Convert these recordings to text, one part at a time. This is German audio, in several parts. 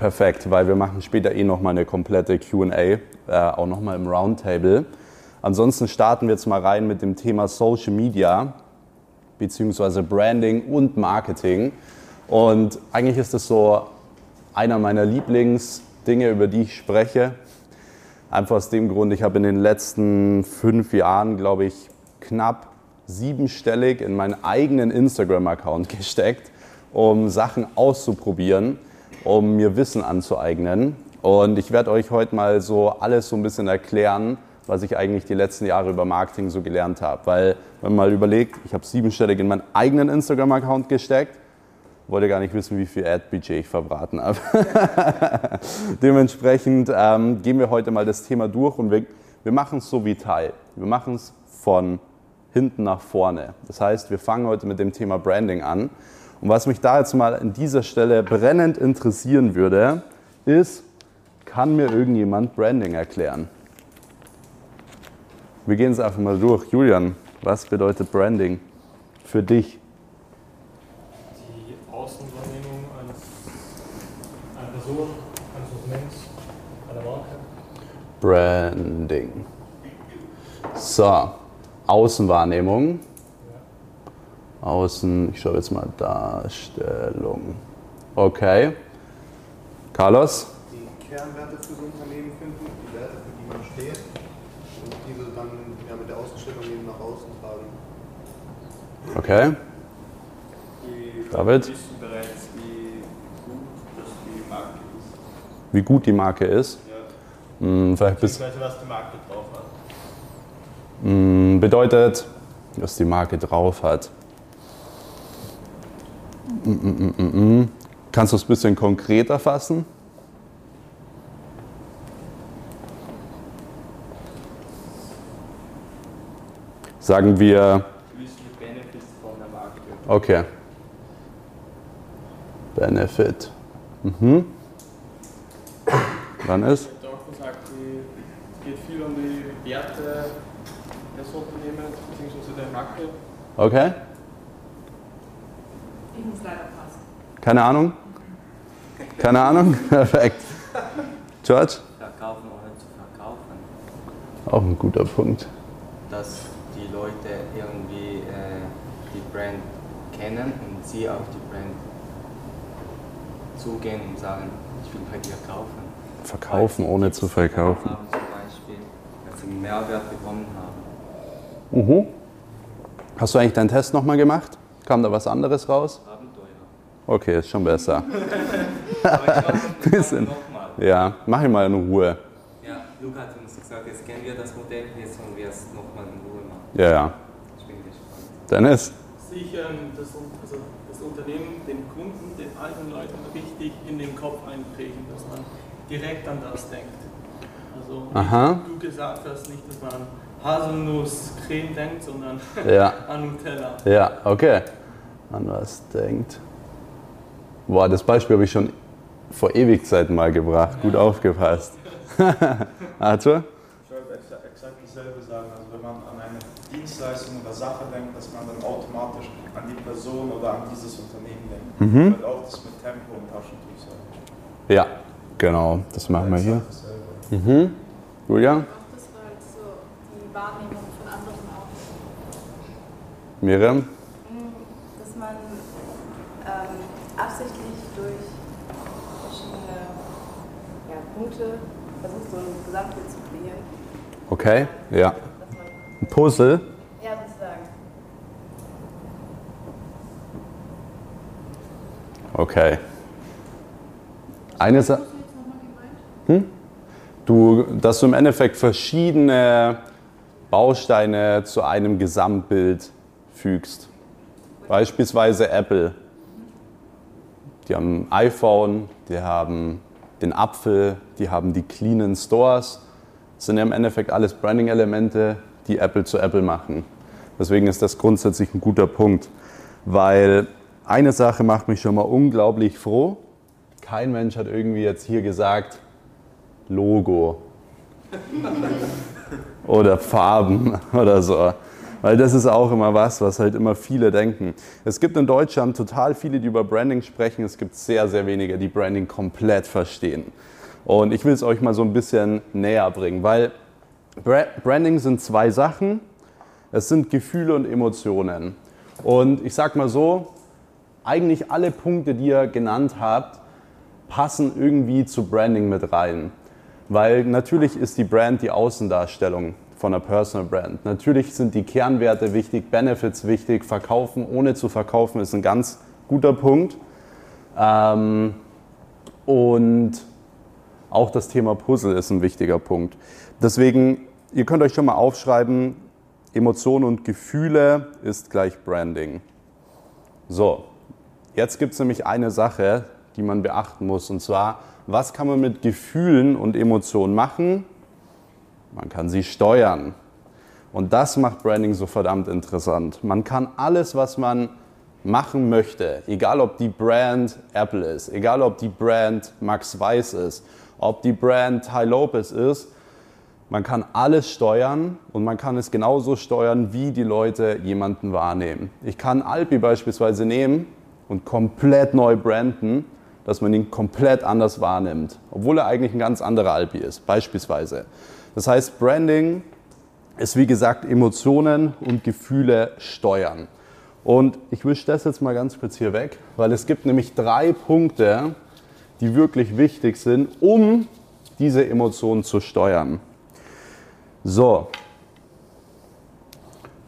Perfekt, weil wir machen später eh nochmal eine komplette QA, äh, auch nochmal im Roundtable. Ansonsten starten wir jetzt mal rein mit dem Thema Social Media beziehungsweise Branding und Marketing. Und eigentlich ist das so einer meiner Lieblingsdinge, über die ich spreche. Einfach aus dem Grund, ich habe in den letzten fünf Jahren, glaube ich, knapp siebenstellig in meinen eigenen Instagram-Account gesteckt, um Sachen auszuprobieren um mir Wissen anzueignen. Und ich werde euch heute mal so alles so ein bisschen erklären, was ich eigentlich die letzten Jahre über Marketing so gelernt habe. Weil, wenn man mal überlegt, ich habe siebenstellig in meinen eigenen Instagram-Account gesteckt, wollte gar nicht wissen, wie viel Ad-Budget ich verbraten habe. Dementsprechend ähm, gehen wir heute mal das Thema durch und wir, wir machen es so wie Teil. Wir machen es von hinten nach vorne. Das heißt, wir fangen heute mit dem Thema Branding an. Und was mich da jetzt mal an dieser Stelle brennend interessieren würde, ist, kann mir irgendjemand Branding erklären? Wir gehen es einfach mal durch. Julian, was bedeutet Branding für dich? Die Außenwahrnehmung eines, einer Person, eines Unternehmens, einer Marke. Branding. So, Außenwahrnehmung. Außen, ich schaue jetzt mal Darstellung. Okay. Carlos? Die Kernwerte für so ein Unternehmen finden, die Werte, für die man steht und diese dann ja, mit der Außenstellung eben nach außen tragen. Okay. Die David? wissen bereits, wie gut das die Marke ist. Wie gut die Marke ist. Ja. Hm, vielleicht bis, was die Marke drauf hat. hm, bedeutet, was die Marke drauf hat. Mm, mm, mm, mm, mm. Kannst du es ein bisschen konkreter fassen? Sagen wir, Du wissen die Benefits von der Marke. okay. Benefit. Mhm. Dann ist? Der Doktor sagt, es geht viel um die Werte des Unternehmens bzw. der Marke. Okay. Ich muss leider passen. Keine Ahnung? Keine Ahnung? Perfekt. George? Verkaufen ohne zu verkaufen. Auch ein guter Punkt. Dass die Leute irgendwie äh, die Brand kennen und sie auf die Brand zugehen und sagen, ich will bei dir kaufen. Verkaufen Weil ohne zu verkaufen. Haben, zum Beispiel, dass sie einen Mehrwert bekommen haben. Mhm. Hast du eigentlich deinen Test nochmal gemacht? Kam da was anderes raus? Okay, ist schon besser. Aber ich glaube, wir Bisschen. Ja, mach ich mal in Ruhe. Ja, Luca hat uns gesagt, jetzt kennen wir das Modell, jetzt wollen wir es nochmal in Ruhe machen. Ja, ja. Ich bin gespannt. Dennis? Sich ähm, das, also das Unternehmen, den Kunden, den alten Leuten richtig in den Kopf einprägen, dass man direkt an das denkt. Also Aha. wie du gesagt hast, nicht, dass man an Haselnuss-Creme denkt, sondern Ja. an Nutella. Ja, okay. An was denkt. Boah, das Beispiel habe ich schon vor Ewigzeiten mal gebracht. Gut aufgepasst. Arthur? Ich wollte exa- exakt dasselbe sagen. Also wenn man an eine Dienstleistung oder Sache denkt, dass man dann automatisch an die Person oder an dieses Unternehmen denkt. Mhm. Und auch das mit Tempo und Taschentuch sein. Ja, genau. Das machen wir hier. Mhm. Julia? Auch das war so die Wahrnehmung von anderen auch. Miriam? Mm, Dass man ähm, absichtlich durch verschiedene ja, Punkte versucht, so ein Gesamtbild zu kreieren. Okay, ja. Ein Puzzle. ja, sozusagen. Okay. Eine Sache. Was hast du jetzt nochmal gemeint? Du, dass du im Endeffekt verschiedene Bausteine zu einem Gesamtbild fügst. Beispielsweise Apple. Die haben ein iPhone, die haben den Apfel, die haben die cleanen Stores. Das sind ja im Endeffekt alles Branding-Elemente, die Apple zu Apple machen. Deswegen ist das grundsätzlich ein guter Punkt. Weil eine Sache macht mich schon mal unglaublich froh. Kein Mensch hat irgendwie jetzt hier gesagt, Logo oder Farben oder so. Weil das ist auch immer was, was halt immer viele denken. Es gibt in Deutschland total viele, die über Branding sprechen. Es gibt sehr, sehr wenige, die Branding komplett verstehen. Und ich will es euch mal so ein bisschen näher bringen, weil Branding sind zwei Sachen. Es sind Gefühle und Emotionen. Und ich sag mal so, eigentlich alle Punkte, die ihr genannt habt, passen irgendwie zu Branding mit rein. Weil natürlich ist die Brand die Außendarstellung von einer Personal Brand. Natürlich sind die Kernwerte wichtig, Benefits wichtig, verkaufen ohne zu verkaufen ist ein ganz guter Punkt. Ähm, und auch das Thema Puzzle ist ein wichtiger Punkt. Deswegen, ihr könnt euch schon mal aufschreiben, Emotionen und Gefühle ist gleich Branding. So, jetzt gibt es nämlich eine Sache, die man beachten muss, und zwar, was kann man mit Gefühlen und Emotionen machen? Man kann sie steuern. Und das macht Branding so verdammt interessant. Man kann alles, was man machen möchte, egal ob die Brand Apple ist, egal ob die Brand Max Weiß ist, ob die Brand Ty Lopez ist, man kann alles steuern und man kann es genauso steuern, wie die Leute jemanden wahrnehmen. Ich kann Alpi beispielsweise nehmen und komplett neu branden, dass man ihn komplett anders wahrnimmt, obwohl er eigentlich ein ganz anderer Alpi ist, beispielsweise. Das heißt, Branding ist wie gesagt Emotionen und Gefühle steuern. Und ich wische das jetzt mal ganz kurz hier weg, weil es gibt nämlich drei Punkte, die wirklich wichtig sind, um diese Emotionen zu steuern. So,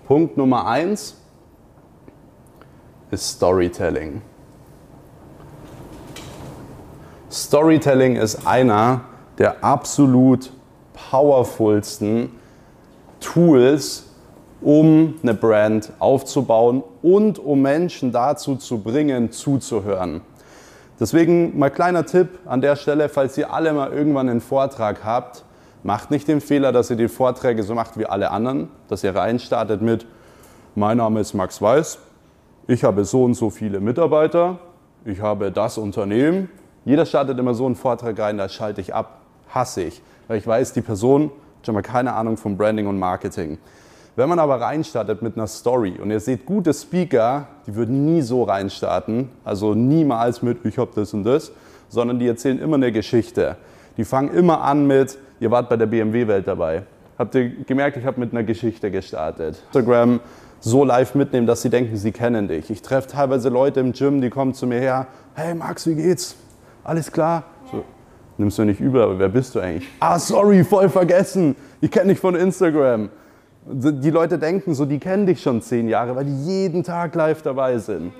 Punkt Nummer eins ist Storytelling. Storytelling ist einer der absolut powerfulsten Tools, um eine Brand aufzubauen und um Menschen dazu zu bringen, zuzuhören. Deswegen mal kleiner Tipp an der Stelle, falls ihr alle mal irgendwann einen Vortrag habt, macht nicht den Fehler, dass ihr die Vorträge so macht wie alle anderen, dass ihr reinstartet mit, mein Name ist Max Weiß, ich habe so und so viele Mitarbeiter, ich habe das Unternehmen. Jeder startet immer so einen Vortrag rein, da schalte ich ab, hasse ich weil ich weiß, die Person hat schon mal keine Ahnung von Branding und Marketing. Wenn man aber reinstartet mit einer Story und ihr seht gute Speaker, die würden nie so reinstarten, also niemals mit ich hab das und das, sondern die erzählen immer eine Geschichte. Die fangen immer an mit, ihr wart bei der BMW-Welt dabei. Habt ihr gemerkt, ich habe mit einer Geschichte gestartet. Instagram so live mitnehmen, dass sie denken, sie kennen dich. Ich treffe teilweise Leute im Gym, die kommen zu mir her, hey Max, wie geht's? Alles klar? Nimmst du nicht übel, aber wer bist du eigentlich? Ah, sorry, voll vergessen. Ich kenne dich von Instagram. Die Leute denken so, die kennen dich schon zehn Jahre, weil die jeden Tag live dabei sind.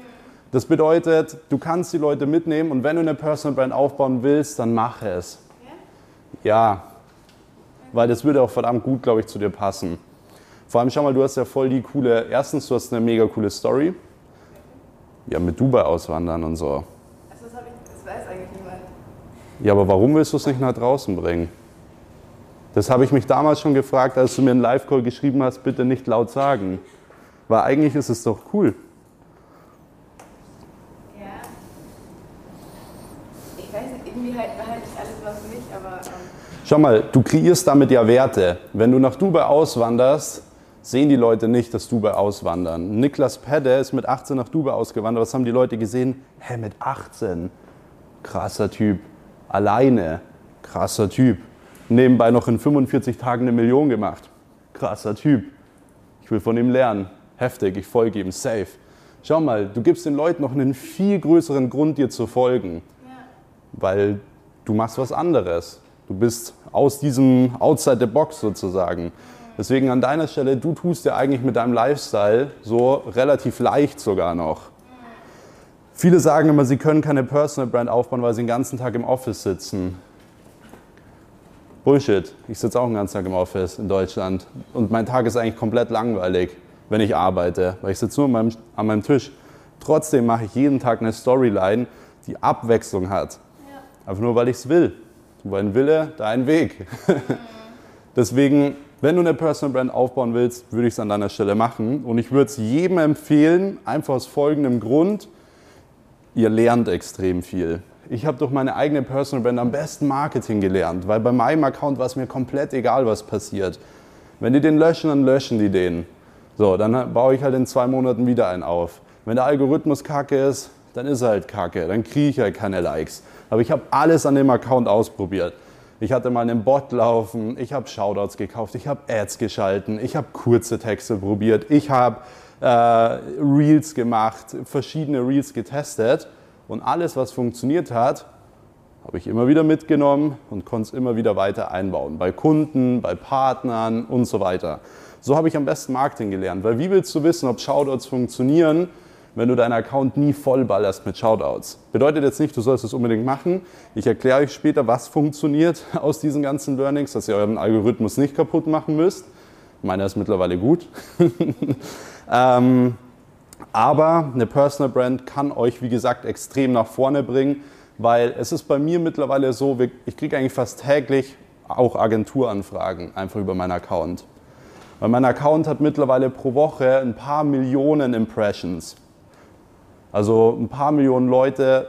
Das bedeutet, du kannst die Leute mitnehmen und wenn du eine Personal Brand aufbauen willst, dann mach es. Ja, weil das würde auch verdammt gut, glaube ich, zu dir passen. Vor allem, schau mal, du hast ja voll die coole, erstens, du hast eine mega coole Story. Ja, mit Dubai auswandern und so. Ja, aber warum willst du es nicht nach draußen bringen? Das habe ich mich damals schon gefragt, als du mir einen Live-Call geschrieben hast, bitte nicht laut sagen. Weil eigentlich ist es doch cool. Ja. Ich weiß nicht, irgendwie halt, behalte ich alles immer für mich, aber. Ähm Schau mal, du kreierst damit ja Werte. Wenn du nach Dubai auswanderst, sehen die Leute nicht, dass Dubai auswandern. Niklas Pedde ist mit 18 nach Dubai ausgewandert. Was haben die Leute gesehen? Hä, mit 18? Krasser Typ alleine, krasser Typ. Nebenbei noch in 45 Tagen eine Million gemacht. Krasser Typ. Ich will von ihm lernen. Heftig, ich folge ihm, safe. Schau mal, du gibst den Leuten noch einen viel größeren Grund, dir zu folgen. Ja. Weil du machst was anderes. Du bist aus diesem Outside the Box sozusagen. Deswegen an deiner Stelle, du tust dir eigentlich mit deinem Lifestyle so relativ leicht sogar noch. Viele sagen immer, sie können keine Personal Brand aufbauen, weil sie den ganzen Tag im Office sitzen. Bullshit. Ich sitze auch den ganzen Tag im Office in Deutschland. Und mein Tag ist eigentlich komplett langweilig, wenn ich arbeite, weil ich sitze nur an meinem, an meinem Tisch. Trotzdem mache ich jeden Tag eine Storyline, die Abwechslung hat. Ja. Einfach nur, weil ich es will. Mein Wille, dein Weg. Deswegen, wenn du eine Personal Brand aufbauen willst, würde ich es an deiner Stelle machen. Und ich würde es jedem empfehlen, einfach aus folgendem Grund ihr lernt extrem viel. Ich habe durch meine eigene Personal Brand am besten Marketing gelernt, weil bei meinem Account war es mir komplett egal, was passiert. Wenn die den löschen, dann löschen die den. So, dann baue ich halt in zwei Monaten wieder einen auf. Wenn der Algorithmus kacke ist, dann ist er halt kacke, dann kriege ich halt keine Likes. Aber ich habe alles an dem Account ausprobiert. Ich hatte mal einen Bot laufen, ich habe Shoutouts gekauft, ich habe Ads geschalten, ich habe kurze Texte probiert, ich habe äh, Reels gemacht, verschiedene Reels getestet und alles, was funktioniert hat, habe ich immer wieder mitgenommen und konnte es immer wieder weiter einbauen. Bei Kunden, bei Partnern und so weiter. So habe ich am besten Marketing gelernt. Weil wie willst du wissen, ob Shoutouts funktionieren, wenn du deinen Account nie vollballerst mit Shoutouts? Bedeutet jetzt nicht, du sollst es unbedingt machen. Ich erkläre euch später, was funktioniert aus diesen ganzen Learnings, dass ihr euren Algorithmus nicht kaputt machen müsst. Meiner ist mittlerweile gut. ähm, aber eine Personal Brand kann euch, wie gesagt, extrem nach vorne bringen weil es ist bei mir mittlerweile so, ich kriege eigentlich fast täglich auch Agenturanfragen einfach über meinen Account. Weil mein Account hat mittlerweile pro Woche ein paar Millionen Impressions. Also ein paar Millionen Leute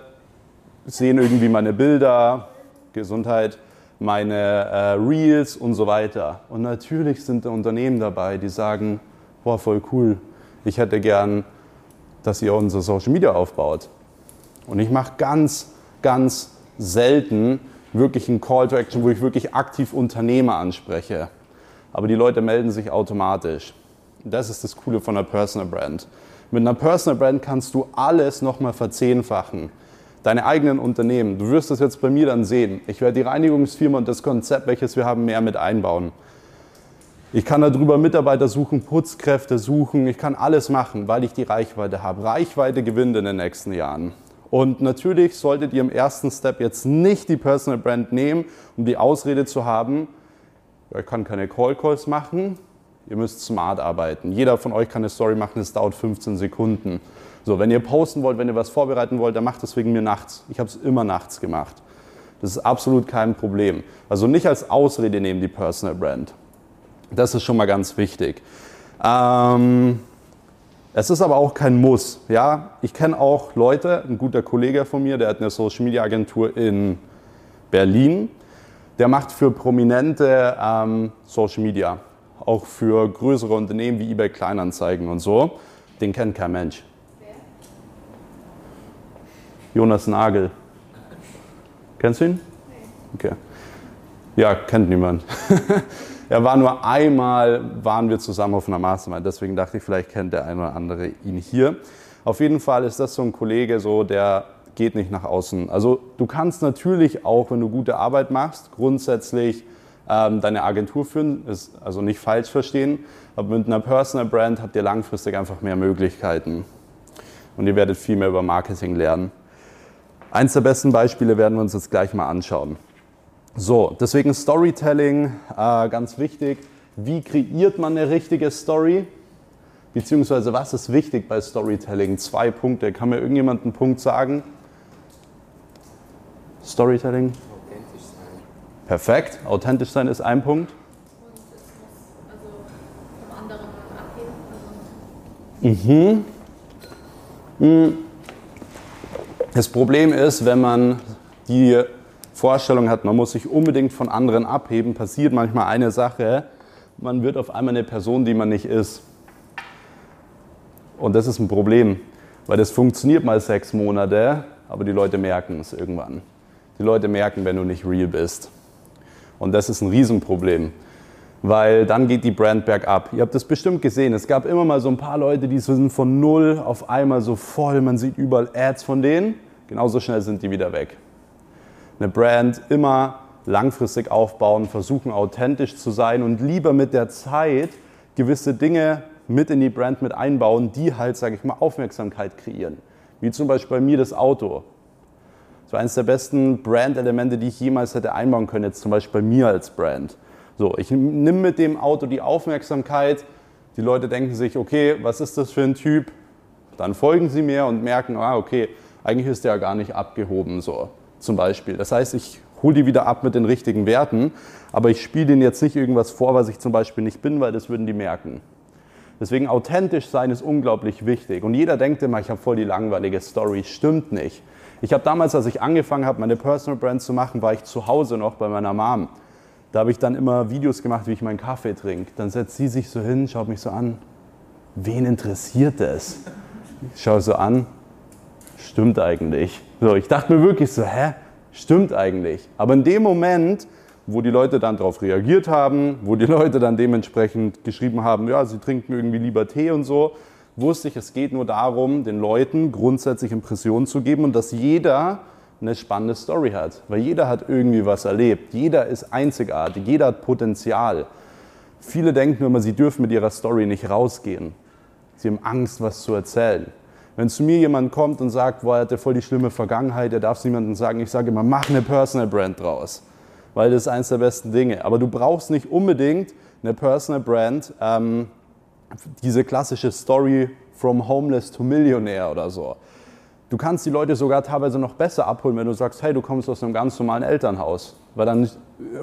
sehen irgendwie meine Bilder, Gesundheit, meine äh, Reels und so weiter. Und natürlich sind da Unternehmen dabei, die sagen, boah, voll cool, ich hätte gern, dass ihr unser Social Media aufbaut. Und ich mache ganz ganz selten wirklich ein Call to Action, wo ich wirklich aktiv Unternehmer anspreche. Aber die Leute melden sich automatisch. Das ist das Coole von einer Personal Brand. Mit einer Personal Brand kannst du alles nochmal verzehnfachen. Deine eigenen Unternehmen. Du wirst das jetzt bei mir dann sehen. Ich werde die Reinigungsfirma und das Konzept, welches wir haben, mehr mit einbauen. Ich kann darüber Mitarbeiter suchen, Putzkräfte suchen. Ich kann alles machen, weil ich die Reichweite habe. Reichweite gewinnt in den nächsten Jahren. Und natürlich solltet ihr im ersten Step jetzt nicht die Personal Brand nehmen, um die Ausrede zu haben, ich kann keine Call Calls machen, ihr müsst smart arbeiten. Jeder von euch kann eine Story machen, es dauert 15 Sekunden. So, wenn ihr posten wollt, wenn ihr was vorbereiten wollt, dann macht das wegen mir nachts. Ich habe es immer nachts gemacht. Das ist absolut kein Problem. Also nicht als Ausrede nehmen die Personal Brand. Das ist schon mal ganz wichtig. Ähm, es ist aber auch kein Muss. Ja? Ich kenne auch Leute, ein guter Kollege von mir, der hat eine Social Media Agentur in Berlin. Der macht für Prominente ähm, Social Media, auch für größere Unternehmen wie eBay Kleinanzeigen und so. Den kennt kein Mensch. Wer? Jonas Nagel. Kennst du ihn? Nee. Okay. Ja, kennt niemand. Er war nur einmal, waren wir zusammen auf einer Mastermind, deswegen dachte ich, vielleicht kennt der eine oder andere ihn hier. Auf jeden Fall ist das so ein Kollege, so, der geht nicht nach außen. Also du kannst natürlich auch, wenn du gute Arbeit machst, grundsätzlich ähm, deine Agentur führen, ist also nicht falsch verstehen, aber mit einer Personal Brand habt ihr langfristig einfach mehr Möglichkeiten und ihr werdet viel mehr über Marketing lernen. Eins der besten Beispiele werden wir uns jetzt gleich mal anschauen. So, deswegen Storytelling, äh, ganz wichtig. Wie kreiert man eine richtige Story? Beziehungsweise was ist wichtig bei Storytelling? Zwei Punkte. Kann mir irgendjemand einen Punkt sagen? Storytelling? Authentisch sein. Perfekt. Authentisch sein ist ein Punkt. Und es muss also vom anderen abheben. Also mhm. mhm. Das Problem ist, wenn man die Vorstellung hat, man muss sich unbedingt von anderen abheben, passiert manchmal eine Sache, man wird auf einmal eine Person, die man nicht ist. Und das ist ein Problem, weil das funktioniert mal sechs Monate, aber die Leute merken es irgendwann. Die Leute merken, wenn du nicht real bist. Und das ist ein Riesenproblem, weil dann geht die Brand bergab. Ihr habt das bestimmt gesehen. Es gab immer mal so ein paar Leute, die sind von null auf einmal so voll. Man sieht überall Ads von denen. Genauso schnell sind die wieder weg eine Brand immer langfristig aufbauen, versuchen authentisch zu sein und lieber mit der Zeit gewisse Dinge mit in die Brand mit einbauen, die halt, sage ich mal, Aufmerksamkeit kreieren. Wie zum Beispiel bei mir das Auto. War eines der besten Brand-Elemente, die ich jemals hätte einbauen können, jetzt zum Beispiel bei mir als Brand. So, ich nehme mit dem Auto die Aufmerksamkeit, die Leute denken sich, okay, was ist das für ein Typ? Dann folgen sie mir und merken, ah, okay, eigentlich ist der ja gar nicht abgehoben so zum Beispiel. Das heißt, ich hole die wieder ab mit den richtigen Werten, aber ich spiele denen jetzt nicht irgendwas vor, was ich zum Beispiel nicht bin, weil das würden die merken. Deswegen authentisch sein ist unglaublich wichtig. Und jeder denkt immer, ich habe voll die langweilige Story. Stimmt nicht. Ich habe damals, als ich angefangen habe, meine Personal Brand zu machen, war ich zu Hause noch bei meiner Mom. Da habe ich dann immer Videos gemacht, wie ich meinen Kaffee trinke. Dann setzt sie sich so hin, schaut mich so an. wen interessiert das? Ich schaue so an, stimmt eigentlich. So, ich dachte mir wirklich so, hä, stimmt eigentlich. Aber in dem Moment, wo die Leute dann darauf reagiert haben, wo die Leute dann dementsprechend geschrieben haben, ja, sie trinken irgendwie lieber Tee und so, wusste ich, es geht nur darum, den Leuten grundsätzlich Impressionen zu geben und dass jeder eine spannende Story hat. Weil jeder hat irgendwie was erlebt. Jeder ist einzigartig. Jeder hat Potenzial. Viele denken immer, sie dürfen mit ihrer Story nicht rausgehen. Sie haben Angst, was zu erzählen. Wenn zu mir jemand kommt und sagt, boah, er hatte voll die schlimme Vergangenheit, er darf es niemandem sagen, ich sage immer, mach eine Personal Brand draus. Weil das ist eines der besten Dinge. Aber du brauchst nicht unbedingt eine Personal Brand, ähm, diese klassische Story from homeless to millionaire oder so. Du kannst die Leute sogar teilweise noch besser abholen, wenn du sagst, hey, du kommst aus einem ganz normalen Elternhaus, weil dann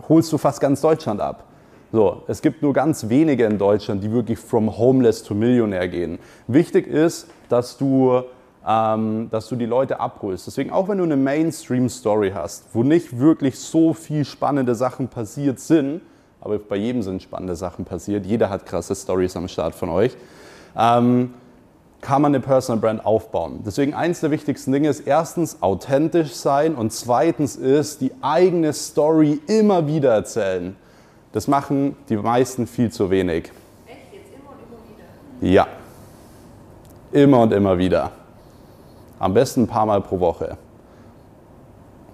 holst du fast ganz Deutschland ab. So, es gibt nur ganz wenige in Deutschland, die wirklich from homeless to millionaire gehen. Wichtig ist, dass du, ähm, dass du die Leute abholst. Deswegen, auch wenn du eine Mainstream-Story hast, wo nicht wirklich so viel spannende Sachen passiert sind, aber bei jedem sind spannende Sachen passiert, jeder hat krasse Stories am Start von euch, ähm, kann man eine Personal Brand aufbauen. Deswegen eins der wichtigsten Dinge ist erstens authentisch sein und zweitens ist die eigene Story immer wieder erzählen. Das machen die meisten viel zu wenig. Echt? Jetzt immer und immer wieder? Ja. Immer und immer wieder. Am besten ein paar Mal pro Woche.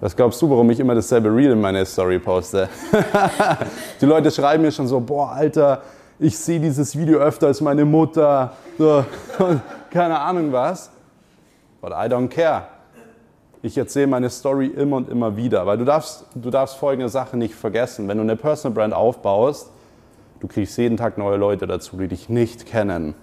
Was glaubst du, warum ich immer dasselbe Reel in meine Story poste? die Leute schreiben mir schon so, boah, Alter, ich sehe dieses Video öfter als meine Mutter. So, keine Ahnung was. But I don't care. Ich erzähle meine Story immer und immer wieder, weil du darfst, du darfst folgende Sache nicht vergessen. Wenn du eine Personal Brand aufbaust, du kriegst jeden Tag neue Leute dazu, die dich nicht kennen.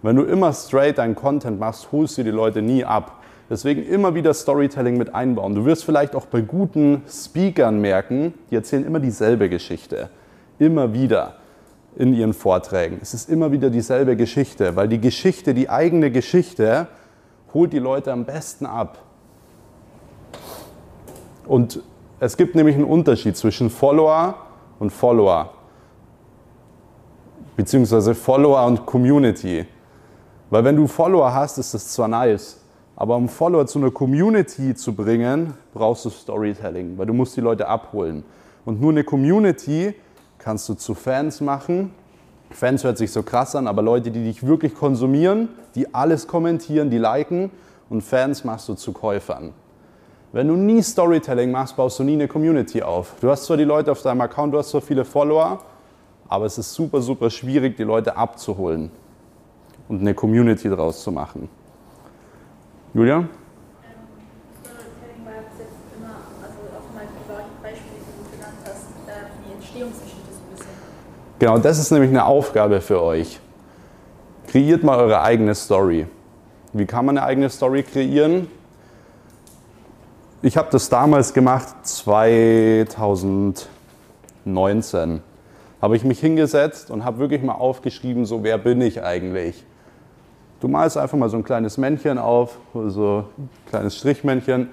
Wenn du immer straight deinen Content machst, holst du die Leute nie ab. Deswegen immer wieder Storytelling mit einbauen. Du wirst vielleicht auch bei guten Speakern merken, die erzählen immer dieselbe Geschichte. Immer wieder in ihren Vorträgen. Es ist immer wieder dieselbe Geschichte, weil die Geschichte, die eigene Geschichte, holt die Leute am besten ab. Und es gibt nämlich einen Unterschied zwischen Follower und Follower, beziehungsweise Follower und Community. Weil wenn du Follower hast, ist das zwar nice, aber um Follower zu einer Community zu bringen, brauchst du Storytelling, weil du musst die Leute abholen. Und nur eine Community kannst du zu Fans machen. Fans hört sich so krass an, aber Leute, die dich wirklich konsumieren, die alles kommentieren, die liken und Fans machst du zu Käufern. Wenn du nie Storytelling machst, baust du nie eine Community auf. Du hast zwar die Leute auf deinem Account, du hast zwar viele Follower, aber es ist super, super schwierig, die Leute abzuholen und eine Community draus zu machen. Julia? Genau, das ist nämlich eine Aufgabe für euch. Kreiert mal eure eigene Story. Wie kann man eine eigene Story kreieren? Ich habe das damals gemacht, 2019. Habe ich mich hingesetzt und habe wirklich mal aufgeschrieben, so wer bin ich eigentlich? Du malst einfach mal so ein kleines Männchen auf, so ein kleines Strichmännchen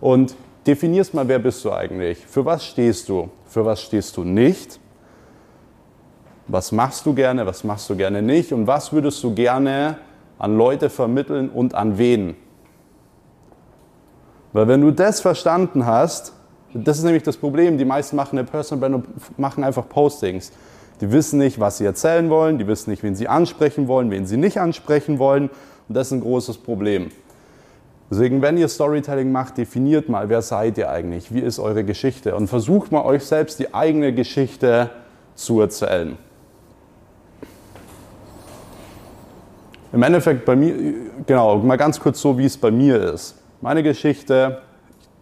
und definierst mal, wer bist du eigentlich? Für was stehst du? Für was stehst du nicht? Was machst du gerne? Was machst du gerne nicht? Und was würdest du gerne an Leute vermitteln und an wen? Weil wenn du das verstanden hast, das ist nämlich das Problem, die meisten machen eine Personal Brand und machen einfach Postings. Die wissen nicht, was sie erzählen wollen, die wissen nicht, wen sie ansprechen wollen, wen sie nicht ansprechen wollen. Und das ist ein großes Problem. Deswegen, wenn ihr Storytelling macht, definiert mal, wer seid ihr eigentlich, wie ist eure Geschichte und versucht mal euch selbst die eigene Geschichte zu erzählen. Im Endeffekt bei mir, genau, mal ganz kurz so, wie es bei mir ist. Meine Geschichte,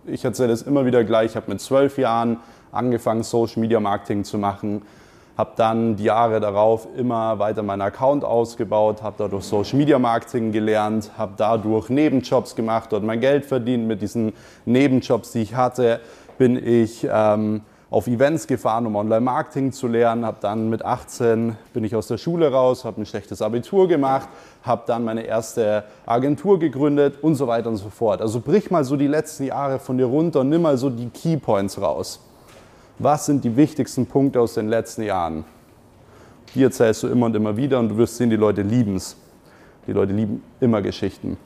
ich erzähle es immer wieder gleich, ich habe mit zwölf Jahren angefangen, Social Media Marketing zu machen, habe dann die Jahre darauf immer weiter meinen Account ausgebaut, habe dadurch Social Media Marketing gelernt, habe dadurch Nebenjobs gemacht, dort mein Geld verdient. Mit diesen Nebenjobs, die ich hatte, bin ich ähm, auf Events gefahren, um Online-Marketing zu lernen. Habe dann mit 18 bin ich aus der Schule raus, habe ein schlechtes Abitur gemacht, habe dann meine erste Agentur gegründet und so weiter und so fort. Also brich mal so die letzten Jahre von dir runter und nimm mal so die Keypoints raus was sind die wichtigsten Punkte aus den letzten Jahren? Die erzählst du immer und immer wieder und du wirst sehen, die Leute lieben es. Die Leute lieben immer Geschichten.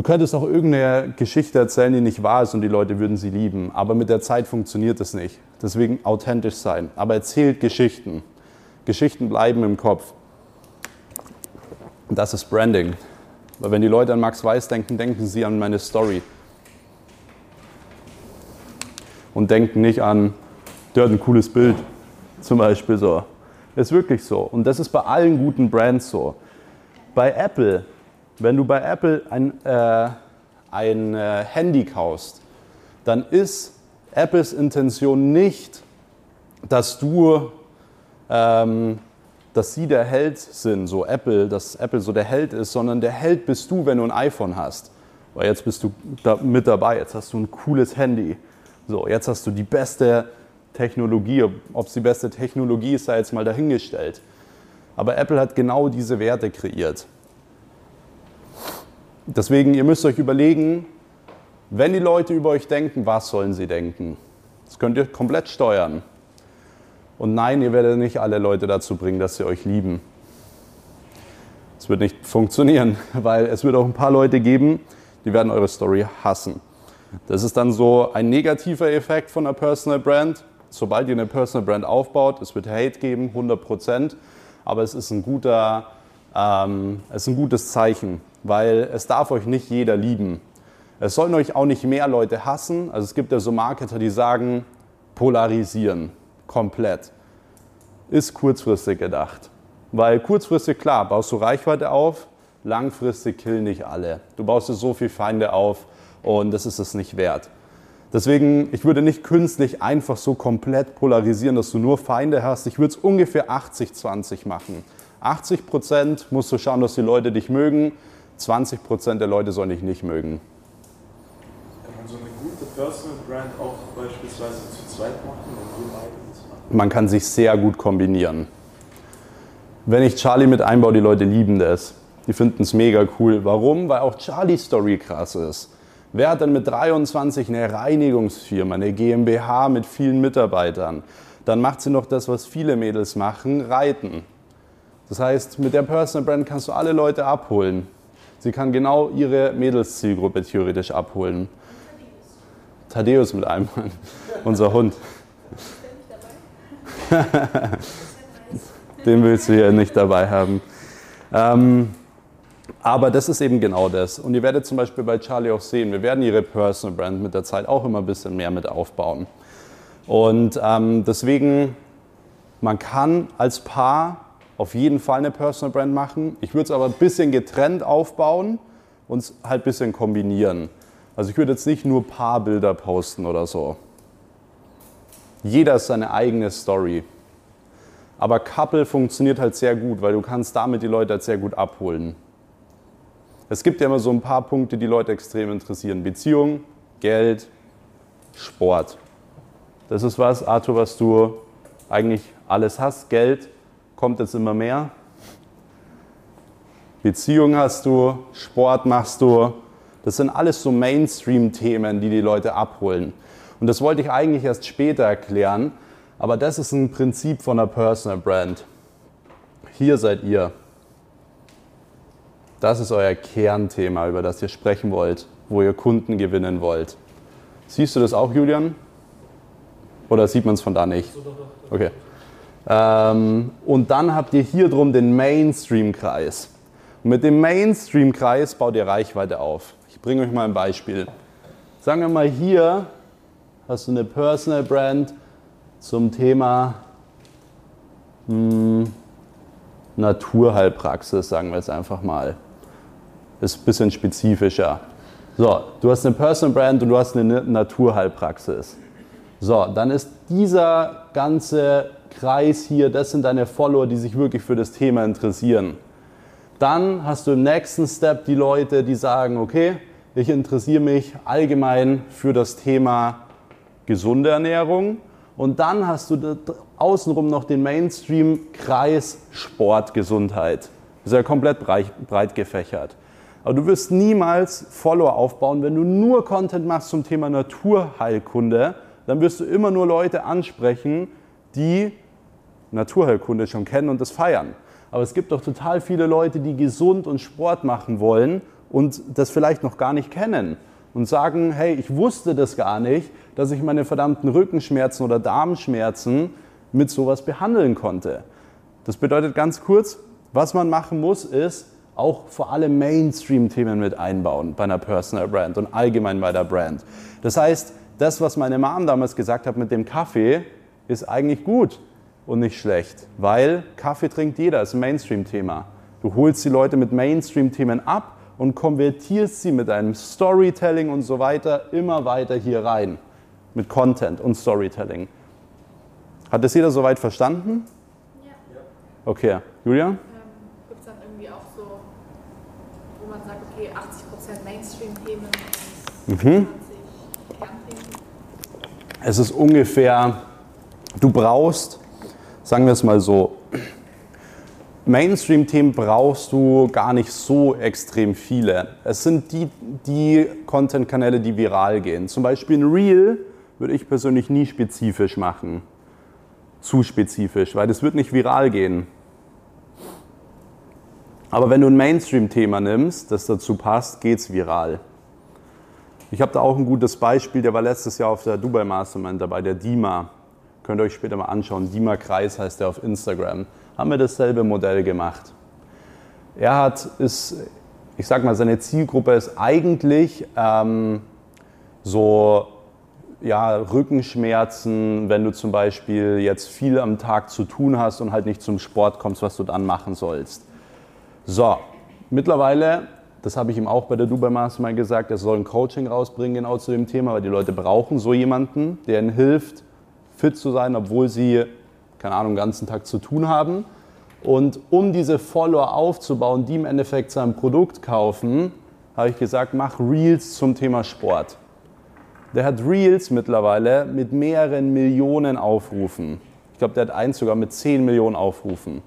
Du könntest auch irgendeine Geschichte erzählen, die nicht wahr ist und die Leute würden sie lieben. Aber mit der Zeit funktioniert das nicht. Deswegen authentisch sein. Aber erzählt Geschichten. Geschichten bleiben im Kopf. Und das ist Branding. Weil wenn die Leute an Max Weiß denken, denken sie an meine Story. Und denken nicht an, der hat ein cooles Bild. Zum Beispiel so. Ist wirklich so. Und das ist bei allen guten Brands so. Bei Apple, wenn du bei Apple ein, äh, ein äh, Handy kaufst, dann ist Apples Intention nicht, dass du, ähm, dass sie der Held sind, so Apple, dass Apple so der Held ist, sondern der Held bist du, wenn du ein iPhone hast. Weil jetzt bist du da mit dabei, jetzt hast du ein cooles Handy. So, jetzt hast du die beste Technologie. Ob es die beste Technologie ist, sei jetzt mal dahingestellt. Aber Apple hat genau diese Werte kreiert. Deswegen, ihr müsst euch überlegen, wenn die Leute über euch denken, was sollen sie denken? Das könnt ihr komplett steuern. Und nein, ihr werdet nicht alle Leute dazu bringen, dass sie euch lieben. Es wird nicht funktionieren, weil es wird auch ein paar Leute geben, die werden eure Story hassen. Das ist dann so ein negativer Effekt von einer Personal Brand. Sobald ihr eine Personal Brand aufbaut, es wird Hate geben, 100 Prozent, aber es ist ein guter, ähm, es ist ein gutes Zeichen, weil es darf euch nicht jeder lieben. Es sollen euch auch nicht mehr Leute hassen. Also es gibt ja so Marketer, die sagen, polarisieren, komplett. Ist kurzfristig gedacht. Weil kurzfristig, klar, baust du Reichweite auf, langfristig killen nicht alle. Du baust dir so viele Feinde auf und das ist es nicht wert. Deswegen, ich würde nicht künstlich einfach so komplett polarisieren, dass du nur Feinde hast. Ich würde es ungefähr 80-20 machen. 80 Prozent musst du schauen, dass die Leute dich mögen. 20 Prozent der Leute sollen dich nicht mögen. Kann man so eine gute Personal Brand auch beispielsweise zu zweit machen und beide das machen? Man kann sich sehr gut kombinieren. Wenn ich Charlie mit einbaue, die Leute lieben das. Die finden es mega cool. Warum? Weil auch Charlie's Story krass ist. Wer hat denn mit 23 eine Reinigungsfirma, eine GmbH mit vielen Mitarbeitern? Dann macht sie noch das, was viele Mädels machen, reiten. Das heißt, mit der Personal Brand kannst du alle Leute abholen. Sie kann genau ihre Mädelszielgruppe theoretisch abholen. Thaddeus mit einem, unser Hund. Den willst du hier nicht dabei haben. Ähm, aber das ist eben genau das. Und ihr werdet zum Beispiel bei Charlie auch sehen, wir werden ihre Personal Brand mit der Zeit auch immer ein bisschen mehr mit aufbauen. Und ähm, deswegen, man kann als Paar auf jeden Fall eine Personal Brand machen. Ich würde es aber ein bisschen getrennt aufbauen und es halt ein bisschen kombinieren. Also ich würde jetzt nicht nur Paarbilder posten oder so. Jeder ist seine eigene Story. Aber Couple funktioniert halt sehr gut, weil du kannst damit die Leute halt sehr gut abholen. Es gibt ja immer so ein paar Punkte, die Leute extrem interessieren. Beziehung, Geld, Sport. Das ist was, Arthur, was du eigentlich alles hast. Geld kommt jetzt immer mehr. Beziehung hast du, Sport machst du. Das sind alles so Mainstream-Themen, die die Leute abholen. Und das wollte ich eigentlich erst später erklären, aber das ist ein Prinzip von einer Personal Brand. Hier seid ihr. Das ist euer Kernthema, über das ihr sprechen wollt, wo ihr Kunden gewinnen wollt. Siehst du das auch, Julian? Oder sieht man es von da nicht? Okay. Ähm, und dann habt ihr hier drum den Mainstream-Kreis. Mit dem Mainstream-Kreis baut ihr Reichweite auf. Ich bringe euch mal ein Beispiel. Sagen wir mal, hier hast du eine Personal Brand zum Thema hm, Naturheilpraxis, sagen wir es einfach mal. Ist ein bisschen spezifischer. So, du hast eine Personal Brand und du hast eine Naturheilpraxis. So, dann ist dieser ganze Kreis hier, das sind deine Follower, die sich wirklich für das Thema interessieren. Dann hast du im nächsten Step die Leute, die sagen, okay, ich interessiere mich allgemein für das Thema gesunde Ernährung. Und dann hast du außenrum noch den Mainstream-Kreis Sport, Gesundheit. Das ist ja komplett breit gefächert. Aber du wirst niemals Follower aufbauen, wenn du nur Content machst zum Thema Naturheilkunde. Dann wirst du immer nur Leute ansprechen, die Naturheilkunde schon kennen und das feiern. Aber es gibt doch total viele Leute, die gesund und Sport machen wollen und das vielleicht noch gar nicht kennen und sagen, hey, ich wusste das gar nicht, dass ich meine verdammten Rückenschmerzen oder Darmschmerzen mit sowas behandeln konnte. Das bedeutet ganz kurz, was man machen muss, ist auch vor allem Mainstream-Themen mit einbauen bei einer Personal Brand und allgemein bei der Brand. Das heißt, das, was meine Mom damals gesagt hat mit dem Kaffee, ist eigentlich gut und nicht schlecht, weil Kaffee trinkt jeder, ist ein Mainstream-Thema. Du holst die Leute mit Mainstream-Themen ab und konvertierst sie mit einem Storytelling und so weiter immer weiter hier rein. Mit Content und Storytelling. Hat das jeder soweit verstanden? Ja. Okay. Julia? Ähm, Gibt es dann irgendwie auch so, wo man sagt, okay, 80% Mainstream-Themen Mhm. 20 Kernthemen? Es ist ungefähr, du brauchst, sagen wir es mal so, Mainstream-Themen brauchst du gar nicht so extrem viele. Es sind die, die Content-Kanäle, die viral gehen. Zum Beispiel ein Reel würde ich persönlich nie spezifisch machen. Zu spezifisch, weil das wird nicht viral gehen. Aber wenn du ein Mainstream-Thema nimmst, das dazu passt, geht's viral. Ich habe da auch ein gutes Beispiel, der war letztes Jahr auf der Dubai Mastermind dabei, der Dima. Könnt ihr euch später mal anschauen. Dima Kreis heißt der auf Instagram. Haben wir dasselbe Modell gemacht. Er hat, ist, ich sag mal, seine Zielgruppe ist eigentlich ähm, so ja, Rückenschmerzen, wenn du zum Beispiel jetzt viel am Tag zu tun hast und halt nicht zum Sport kommst, was du dann machen sollst. So, mittlerweile, das habe ich ihm auch bei der Dubai Mastermind gesagt, er soll ein Coaching rausbringen genau zu dem Thema, weil die Leute brauchen so jemanden, der ihnen hilft, fit zu sein, obwohl sie, keine Ahnung, den ganzen Tag zu tun haben. Und um diese Follower aufzubauen, die im Endeffekt sein Produkt kaufen, habe ich gesagt, mach Reels zum Thema Sport. Der hat Reels mittlerweile mit mehreren Millionen Aufrufen. Ich glaube, der hat eins sogar mit 10 Millionen Aufrufen,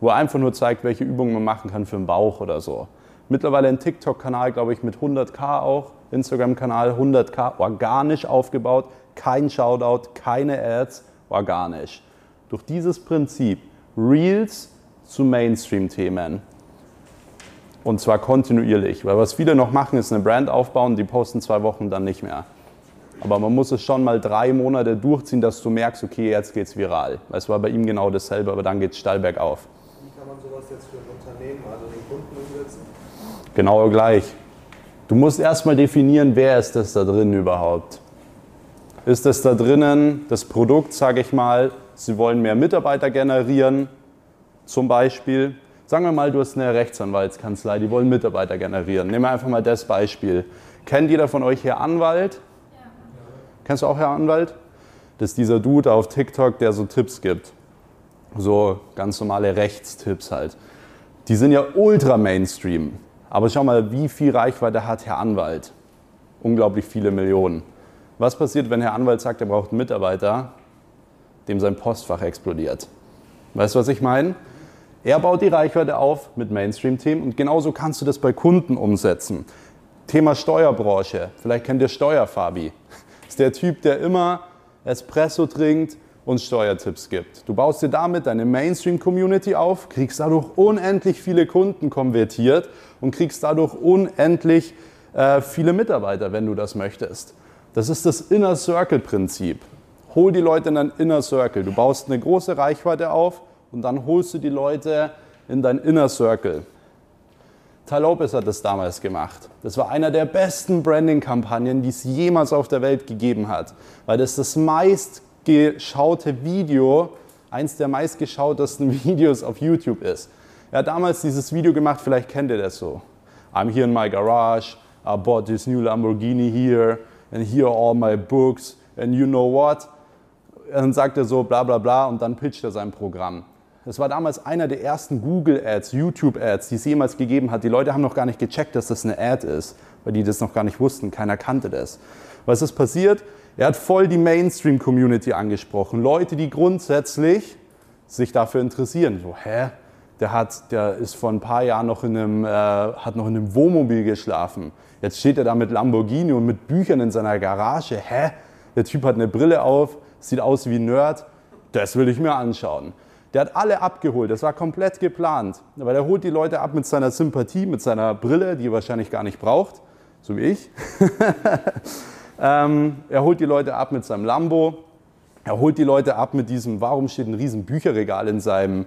wo er einfach nur zeigt, welche Übungen man machen kann für den Bauch oder so. Mittlerweile ein TikTok-Kanal, glaube ich, mit 100k auch, Instagram-Kanal 100k, organisch aufgebaut, kein Shoutout, keine Ads, organisch. Durch dieses Prinzip Reels zu Mainstream-Themen. Und zwar kontinuierlich, weil was viele noch machen, ist eine Brand aufbauen, die posten zwei Wochen dann nicht mehr. Aber man muss es schon mal drei Monate durchziehen, dass du merkst, okay, jetzt geht's viral. Es war bei ihm genau dasselbe, aber dann geht's steil bergauf. Wie kann man sowas jetzt für ein Unternehmen, also den Kunden umsetzen? Genau gleich. Du musst erstmal definieren, wer ist das da drin überhaupt. Ist das da drinnen das Produkt, sage ich mal, sie wollen mehr Mitarbeiter generieren, zum Beispiel. Sagen wir mal, du hast eine Rechtsanwaltskanzlei, die wollen Mitarbeiter generieren. Nehmen wir einfach mal das Beispiel. Kennt jeder von euch Herr Anwalt? Kennst du auch Herr Anwalt? Das ist dieser Dude auf TikTok, der so Tipps gibt. So ganz normale Rechtstipps halt. Die sind ja ultra Mainstream. Aber schau mal, wie viel Reichweite hat Herr Anwalt? Unglaublich viele Millionen. Was passiert, wenn Herr Anwalt sagt, er braucht einen Mitarbeiter, dem sein Postfach explodiert? Weißt du, was ich meine? Er baut die Reichweite auf mit Mainstream-Themen und genauso kannst du das bei Kunden umsetzen. Thema Steuerbranche. Vielleicht kennt ihr Steuerfabi. Ist der Typ, der immer Espresso trinkt und Steuertipps gibt. Du baust dir damit deine Mainstream-Community auf, kriegst dadurch unendlich viele Kunden konvertiert und kriegst dadurch unendlich äh, viele Mitarbeiter, wenn du das möchtest. Das ist das Inner Circle-Prinzip. Hol die Leute in dein Inner Circle. Du baust eine große Reichweite auf und dann holst du die Leute in dein Inner Circle. Ty Lopez hat das damals gemacht. Das war einer der besten Branding-Kampagnen, die es jemals auf der Welt gegeben hat, weil das das meistgeschaute Video, eins der meistgeschautesten Videos auf YouTube ist. Er hat damals dieses Video gemacht, vielleicht kennt ihr das so. I'm here in my garage, I bought this new Lamborghini here, and here are all my books, and you know what? Dann sagt er so bla bla bla und dann pitcht er sein Programm. Das war damals einer der ersten Google-Ads, YouTube-Ads, die es jemals gegeben hat. Die Leute haben noch gar nicht gecheckt, dass das eine Ad ist, weil die das noch gar nicht wussten. Keiner kannte das. Was ist passiert? Er hat voll die Mainstream-Community angesprochen. Leute, die grundsätzlich sich dafür interessieren. So, hä? Der, hat, der ist vor ein paar Jahren noch in einem, äh, hat noch in einem Wohnmobil geschlafen. Jetzt steht er da mit Lamborghini und mit Büchern in seiner Garage. Hä? Der Typ hat eine Brille auf, sieht aus wie ein Nerd. Das will ich mir anschauen. Der hat alle abgeholt, das war komplett geplant. Aber der holt die Leute ab mit seiner Sympathie, mit seiner Brille, die er wahrscheinlich gar nicht braucht, so wie ich. ähm, er holt die Leute ab mit seinem Lambo. Er holt die Leute ab mit diesem, warum steht ein riesen Bücherregal in, seinem,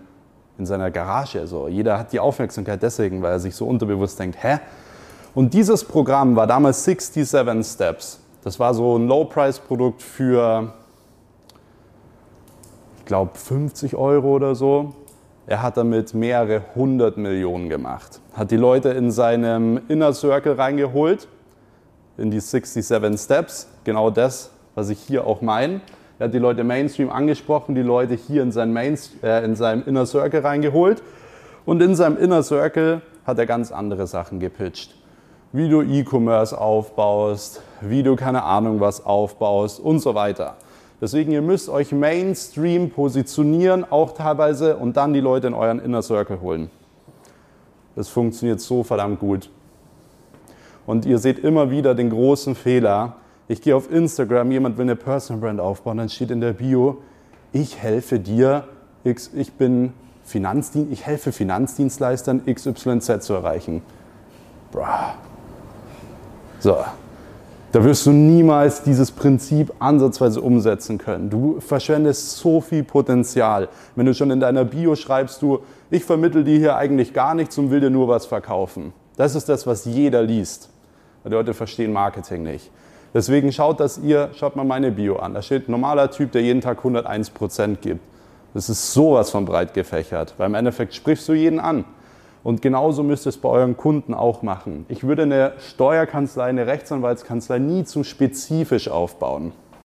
in seiner Garage? So, jeder hat die Aufmerksamkeit deswegen, weil er sich so unterbewusst denkt, hä? Und dieses Programm war damals 67 Steps. Das war so ein Low-Price-Produkt für glaube 50 Euro oder so. Er hat damit mehrere hundert Millionen gemacht. Hat die Leute in seinem Inner Circle reingeholt, in die 67 Steps, genau das, was ich hier auch meine. Er hat die Leute Mainstream angesprochen, die Leute hier in, sein Main, äh, in seinem Inner Circle reingeholt. Und in seinem Inner Circle hat er ganz andere Sachen gepitcht. Wie du E-Commerce aufbaust, wie du keine Ahnung was aufbaust und so weiter. Deswegen, ihr müsst euch Mainstream positionieren, auch teilweise, und dann die Leute in euren Inner Circle holen. Das funktioniert so verdammt gut. Und ihr seht immer wieder den großen Fehler. Ich gehe auf Instagram, jemand will eine Personal Brand aufbauen, dann steht in der Bio, ich helfe dir, ich bin Finanzdien ich helfe Finanzdienstleistern XYZ zu erreichen. Bruh. So, da wirst du niemals dieses Prinzip ansatzweise umsetzen können. Du verschwendest so viel Potenzial. Wenn du schon in deiner Bio schreibst, du, ich vermittel dir hier eigentlich gar nichts und will dir nur was verkaufen. Das ist das, was jeder liest. Die Leute verstehen Marketing nicht. Deswegen schaut dass ihr, schaut mal meine Bio an. Da steht normaler Typ, der jeden Tag 101% gibt. Das ist sowas von breit gefächert, weil im Endeffekt sprichst du jeden an. Und genauso müsst ihr es bei euren Kunden auch machen. Ich würde eine Steuerkanzlei, eine Rechtsanwaltskanzlei nie zu spezifisch aufbauen.